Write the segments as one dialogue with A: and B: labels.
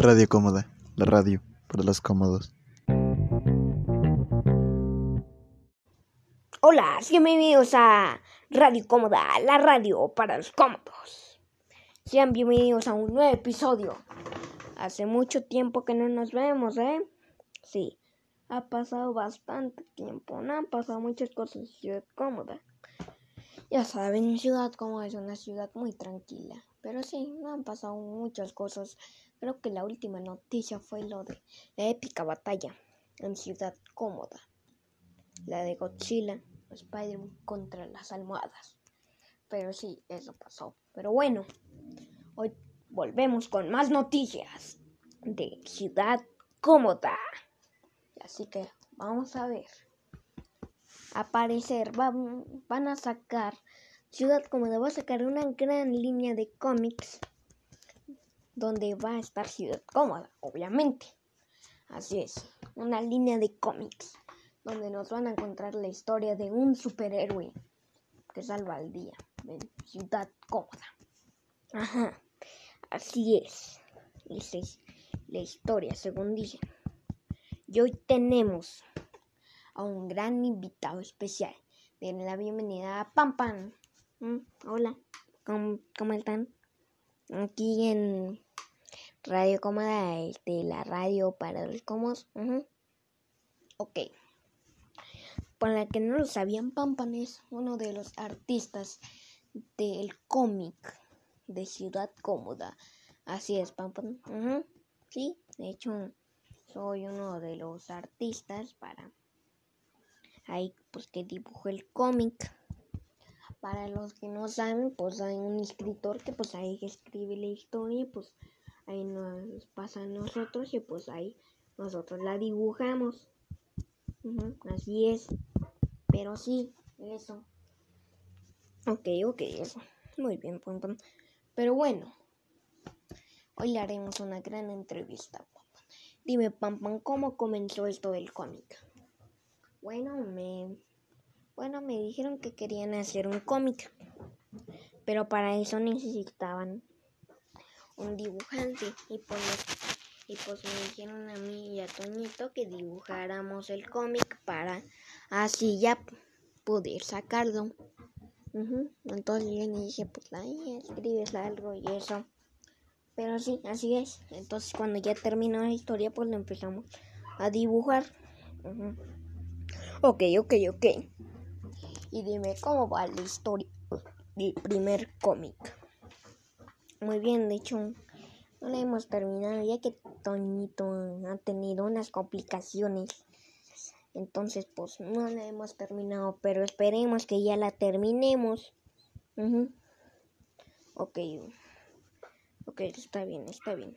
A: Radio Cómoda, la radio para los cómodos.
B: Hola, bienvenidos a Radio Cómoda, la radio para los cómodos. Sean bienvenidos a un nuevo episodio. Hace mucho tiempo que no nos vemos, ¿eh? Sí, ha pasado bastante tiempo, no han pasado muchas cosas en Ciudad Cómoda. Ya saben, Ciudad Cómoda es una ciudad muy tranquila, pero sí, no han pasado muchas cosas. Creo que la última noticia fue lo de la épica batalla en Ciudad Cómoda. La de Godzilla, Spider-Man contra las almohadas. Pero sí, eso pasó. Pero bueno, hoy volvemos con más noticias de Ciudad Cómoda. Así que vamos a ver. Aparecer, van, van a sacar, Ciudad Cómoda va a sacar una gran línea de cómics donde va a estar Ciudad Cómoda, obviamente. Así es, una línea de cómics donde nos van a encontrar la historia de un superhéroe que salva al día en Ciudad Cómoda. Ajá, así es. Esa es la historia, según dicen. Y hoy tenemos a un gran invitado especial. Denle la bienvenida a Pam Pam. Mm, hola, ¿Cómo, ¿cómo están? Aquí en Radio Cómoda, este, la radio para los cómodos. Ok. Para que no lo sabían, Pampan es uno de los artistas del cómic de Ciudad Cómoda. Así es, Pampan. Sí, de hecho, soy uno de los artistas para ahí pues que dibujo el cómic. Para los que no saben, pues hay un escritor que pues ahí escribe la historia y pues ahí nos pasa a nosotros y pues ahí nosotros la dibujamos. así es. Pero sí, eso. Ok, ok, eso. Muy bien, pum. Pero bueno, hoy le haremos una gran entrevista. Dime, Pam Pam, ¿cómo comenzó esto del cómic? Bueno, me bueno, me dijeron que querían hacer un cómic. Pero para eso necesitaban un dibujante y pues, y pues me dijeron a mí y a Toñito que dibujáramos el cómic para así ya poder sacarlo. Entonces yo le dije, pues ahí escribes algo y eso. Pero sí, así es. Entonces cuando ya terminó la historia, pues lo empezamos a dibujar. Ok, ok, ok. Y dime cómo va la historia del primer cómic. Muy bien, de hecho, no la hemos terminado ya que Toñito ha tenido unas complicaciones. Entonces, pues no la hemos terminado, pero esperemos que ya la terminemos. Ok. Ok, está bien, está bien.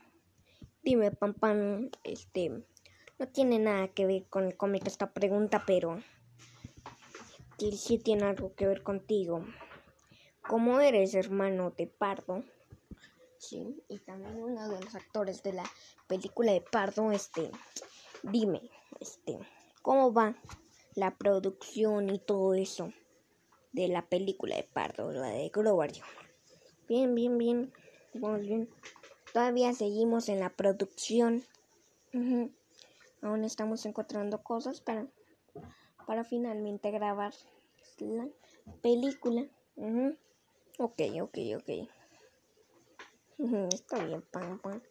B: Dime, Pam Pam, este, no tiene nada que ver con el cómic esta pregunta, pero sí tiene algo que ver contigo. Como eres hermano de Pardo, sí, y también uno de los actores de la película de Pardo, este, dime, este, ¿cómo va la producción y todo eso de la película de Pardo, la de Globario? Bien, bien, bien, muy bien. Todavía seguimos en la producción. Aún estamos encontrando cosas para, para finalmente grabar la película. Ok, ok, ok. Está bien, pan, pan.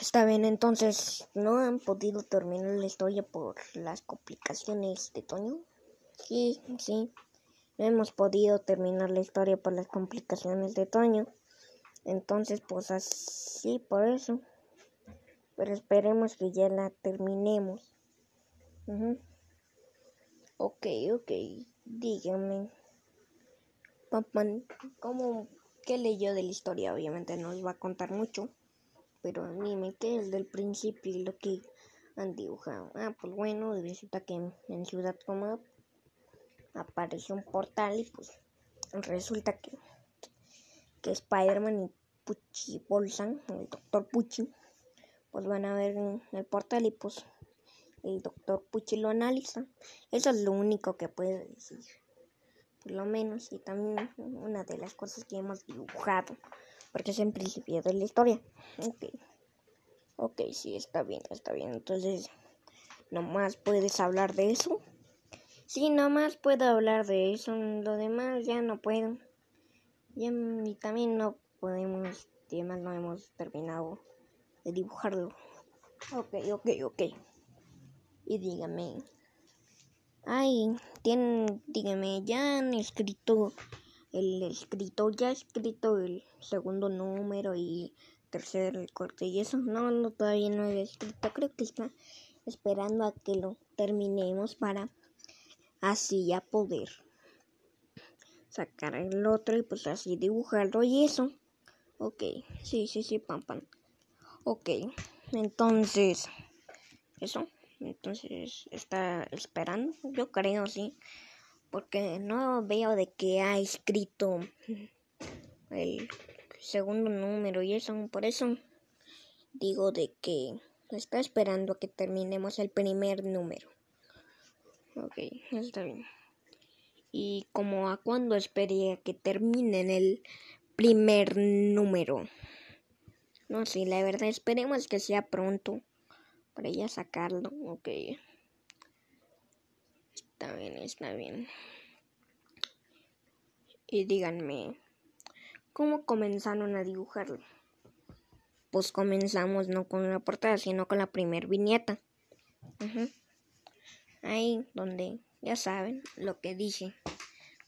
B: Está bien, entonces, ¿no han podido terminar la historia por las complicaciones de Toño? Sí, sí. No hemos podido terminar la historia por las complicaciones de Toño. Entonces, pues así, por eso. Pero esperemos que ya la terminemos. Ok, ok. Dígame. Papá, ¿cómo, qué leyó de la historia? Obviamente no les va a contar mucho. Pero dime, ¿qué es del principio y lo que han dibujado? Ah, pues bueno, resulta que en, Ciudad Cómoda apareció un portal y pues resulta que, que Spider-Man y Pucci Bolsan, el doctor Pucci, pues van a ver el portal y pues el doctor Pucci lo analiza. Eso es lo único que puede decir. Por lo menos, y también una de las cosas que hemos dibujado, porque es en principio de la historia. Ok. Ok, sí, está bien, está bien. Entonces, nomás puedes hablar de eso. Sí, nomás puedo hablar de eso. Lo demás ya no puedo. Ya, y también no podemos, además no hemos terminado de dibujarlo. Ok, ok, ok. Y dígame. Ay, tienen, dígame, ya han escrito, el escritor ya ha escrito el segundo número y tercer corte y eso. No, no, todavía no he escrito. Creo que está esperando a que lo terminemos para así ya poder sacar el otro y pues así dibujarlo y eso. Ok, sí, sí, sí, pam, pam. Ok, entonces, eso, entonces está esperando, yo creo, sí, porque no veo de que ha escrito el segundo número y eso, por eso digo de que está esperando a que terminemos el primer número. Ok, está bien. Y como a cuándo espería que terminen el primer número. No sé, la verdad, esperemos que sea pronto para ya sacarlo. Ok. Está bien, está bien. Y díganme, ¿cómo comenzaron a dibujarlo? Pues comenzamos no con la portada, sino con la primer viñeta. Ahí donde ya saben lo que dije.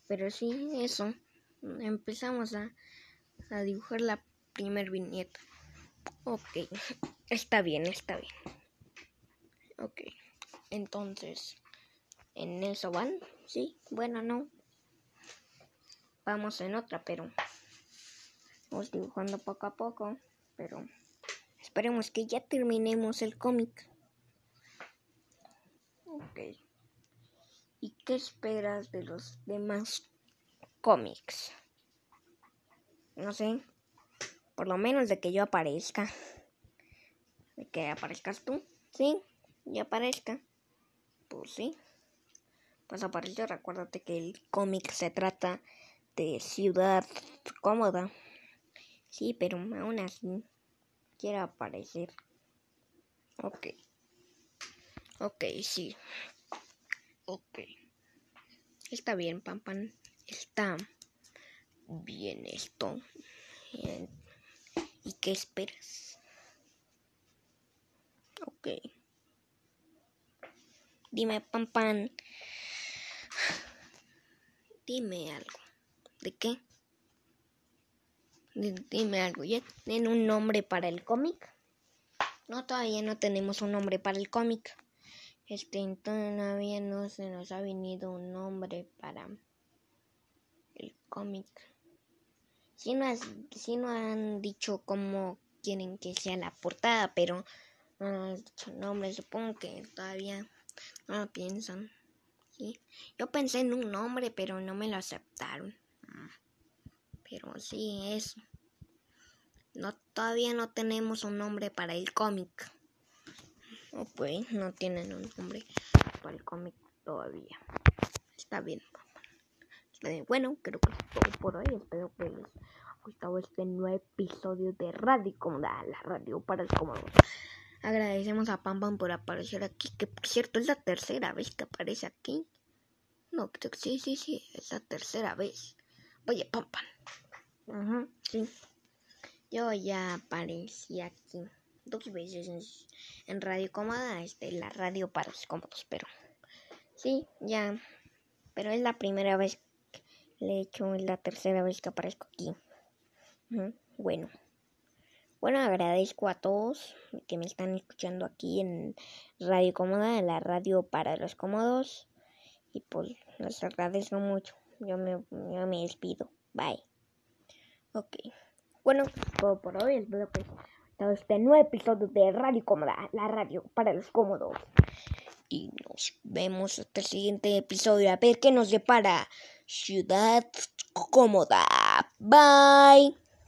B: Pero sí, eso. Empezamos a, a dibujar la primer viñeta. Ok, está bien, está bien. Ok, entonces, ¿en eso van? Sí, bueno, no. Vamos en otra, pero vamos dibujando poco a poco, pero esperemos que ya terminemos el cómic. Ok. ¿Y qué esperas de los demás cómics? No sé, por lo menos de que yo aparezca. De que aparezcas tú. Sí, y aparezca. Pues sí. Pues apareció. Recuérdate que el cómic se trata de ciudad cómoda. Sí, pero aún así quiero aparecer. Ok. Ok, sí. Ok. Está bien, Pampan. Está bien esto. ¿Y qué esperas? Ok. Dime, pan, pan. Dime algo. ¿De qué? Dime algo. ¿Ya tienen un nombre para el cómic? No, todavía no tenemos un nombre para el cómic. Este, todavía no se nos ha venido un nombre para el cómic. Si no, no han dicho cómo quieren que sea la portada, pero no han dicho nombre. Supongo que todavía no lo piensan. ¿sí? Yo pensé en un nombre, pero no me lo aceptaron. Pero sí, eso. No, todavía no tenemos un nombre para el cómic. Oh, pues no tienen un nombre para el cómic todavía. Está bien. Bueno, creo que es todo por hoy. Espero que les haya gustado este nuevo episodio de Radio Cómoda, la radio para el cómodo. Agradecemos a Pam Pam por aparecer aquí, que por cierto es la tercera vez que aparece aquí. No, creo que sí, sí, sí, es la tercera vez. Oye, Pam Pam. sí. Yo ya aparecí aquí dos veces en, Radio Cómoda, este, la radio para los cómodos, pero sí, ya. Pero es la primera vez le he hecho la tercera vez que aparezco aquí. Bueno. Bueno, agradezco a todos que me están escuchando aquí en Radio Cómoda, la radio para los cómodos. Y pues les agradezco mucho. Yo me, yo me despido. Bye. Ok. Bueno, todo por hoy. Espero que todo este nuevo episodio de Radio Cómoda, la radio para los cómodos. Y nos vemos hasta el siguiente episodio. A ver qué nos depara. Ciudad cómoda. Bye.